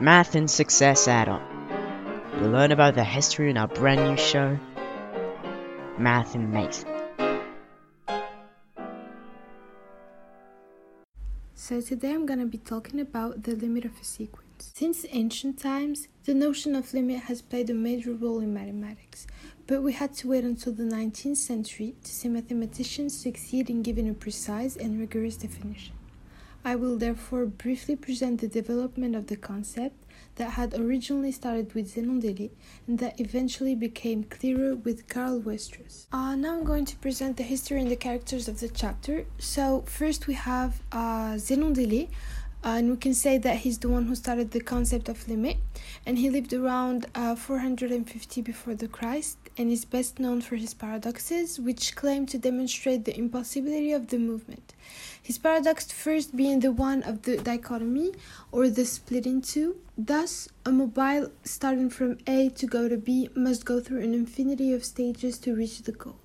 Math and Success Add-on. You'll learn about the history in our brand new show, Math and Mason. So today I'm going to be talking about the limit of a sequence. Since ancient times, the notion of limit has played a major role in mathematics, but we had to wait until the 19th century to see mathematicians succeed in giving a precise and rigorous definition. I will therefore briefly present the development of the concept that had originally started with Zenon d'Élée and that eventually became clearer with Karl Weierstrass. Uh, now I'm going to present the history and the characters of the chapter. So first we have uh, Zenon d'Élée, uh, and we can say that he's the one who started the concept of limit, and he lived around uh, 450 before the Christ, and is best known for his paradoxes, which claim to demonstrate the impossibility of the movement. His paradox first being the one of the dichotomy, or the split in two. Thus, a mobile starting from A to go to B must go through an infinity of stages to reach the goal.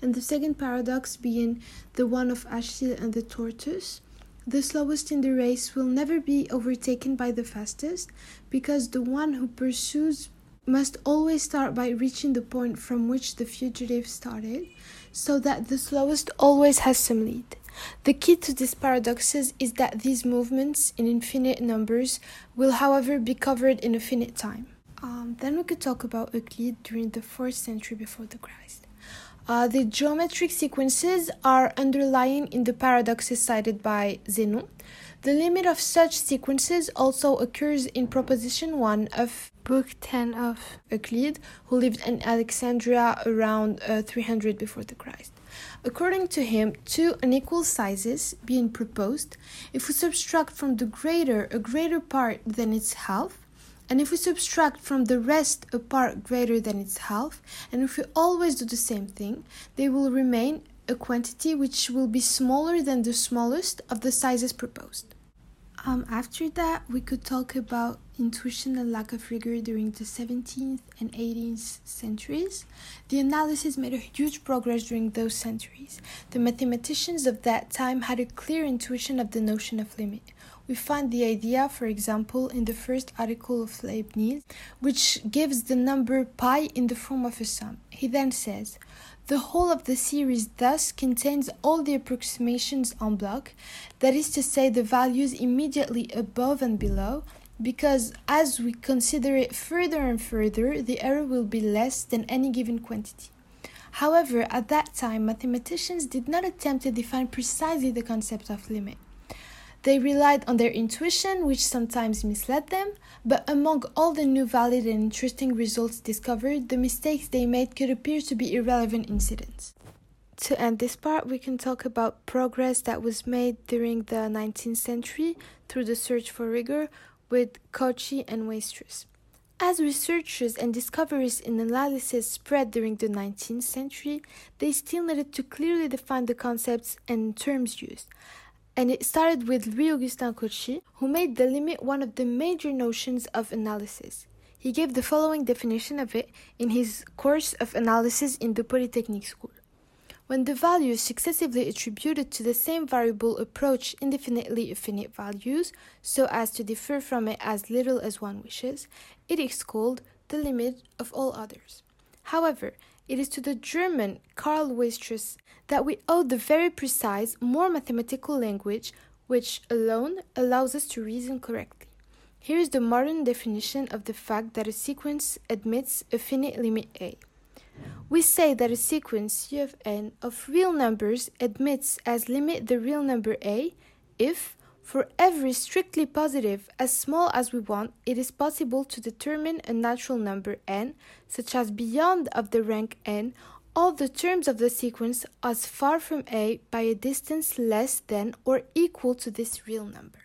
And the second paradox being the one of Achille and the tortoise the slowest in the race will never be overtaken by the fastest because the one who pursues must always start by reaching the point from which the fugitive started, so that the slowest always has some lead. The key to these paradoxes is that these movements in infinite numbers will, however, be covered in a finite time. Um, then we could talk about Euclid during the 4th century before the Christ. Uh, the geometric sequences are underlying in the paradoxes cited by Zenon. The limit of such sequences also occurs in Proposition 1 of Book 10 of Euclid, who lived in Alexandria around uh, 300 before the Christ. According to him, two unequal sizes being proposed, if we subtract from the greater a greater part than its half, and if we subtract from the rest a part greater than its half, and if we always do the same thing, they will remain a quantity which will be smaller than the smallest of the sizes proposed. Um, after that, we could talk about intuition and lack of rigor during the 17th and 18th centuries. The analysis made a huge progress during those centuries. The mathematicians of that time had a clear intuition of the notion of limit. We find the idea, for example, in the first article of Leibniz, which gives the number pi in the form of a sum. He then says, the whole of the series thus contains all the approximations en bloc, that is to say, the values immediately above and below, because as we consider it further and further, the error will be less than any given quantity. However, at that time, mathematicians did not attempt to define precisely the concept of limit. They relied on their intuition, which sometimes misled them, but among all the new valid and interesting results discovered, the mistakes they made could appear to be irrelevant incidents. To end this part, we can talk about progress that was made during the 19th century through the search for rigor with Cauchy and Weierstrass. As researchers and discoveries in analysis spread during the 19th century, they still needed to clearly define the concepts and terms used and it started with Louis Augustin Cauchy, who made the limit one of the major notions of analysis. He gave the following definition of it in his course of analysis in the Polytechnic School. When the values successively attributed to the same variable approach indefinitely infinite values, so as to differ from it as little as one wishes, it is called the limit of all others. However, it is to the German Karl Weierstrass that we owe the very precise, more mathematical language which alone allows us to reason correctly. Here is the modern definition of the fact that a sequence admits a finite limit a. We say that a sequence U of n of real numbers admits as limit the real number a if for every strictly positive, as small as we want, it is possible to determine a natural number n, such as beyond of the rank n, all the terms of the sequence as far from a by a distance less than or equal to this real number.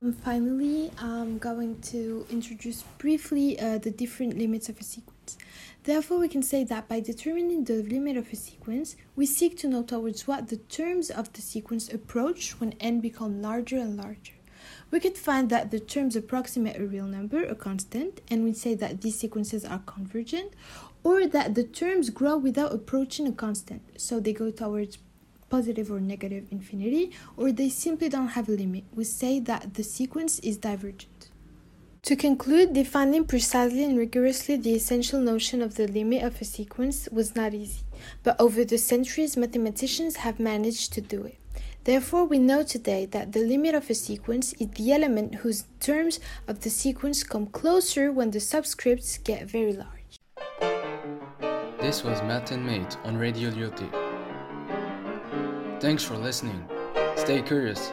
And finally, I'm going to introduce briefly uh, the different limits of a sequence. Therefore, we can say that by determining the limit of a sequence, we seek to know towards what the terms of the sequence approach when n become larger and larger. We could find that the terms approximate a real number, a constant, and we say that these sequences are convergent, or that the terms grow without approaching a constant, so they go towards positive or negative infinity, or they simply don't have a limit. We say that the sequence is divergent. To conclude, defining precisely and rigorously the essential notion of the limit of a sequence was not easy, but over the centuries, mathematicians have managed to do it. Therefore, we know today that the limit of a sequence is the element whose terms of the sequence come closer when the subscripts get very large. This was Math and Mate on Radio Lyautey. Thanks for listening. Stay curious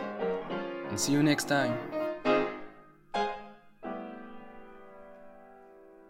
and see you next time.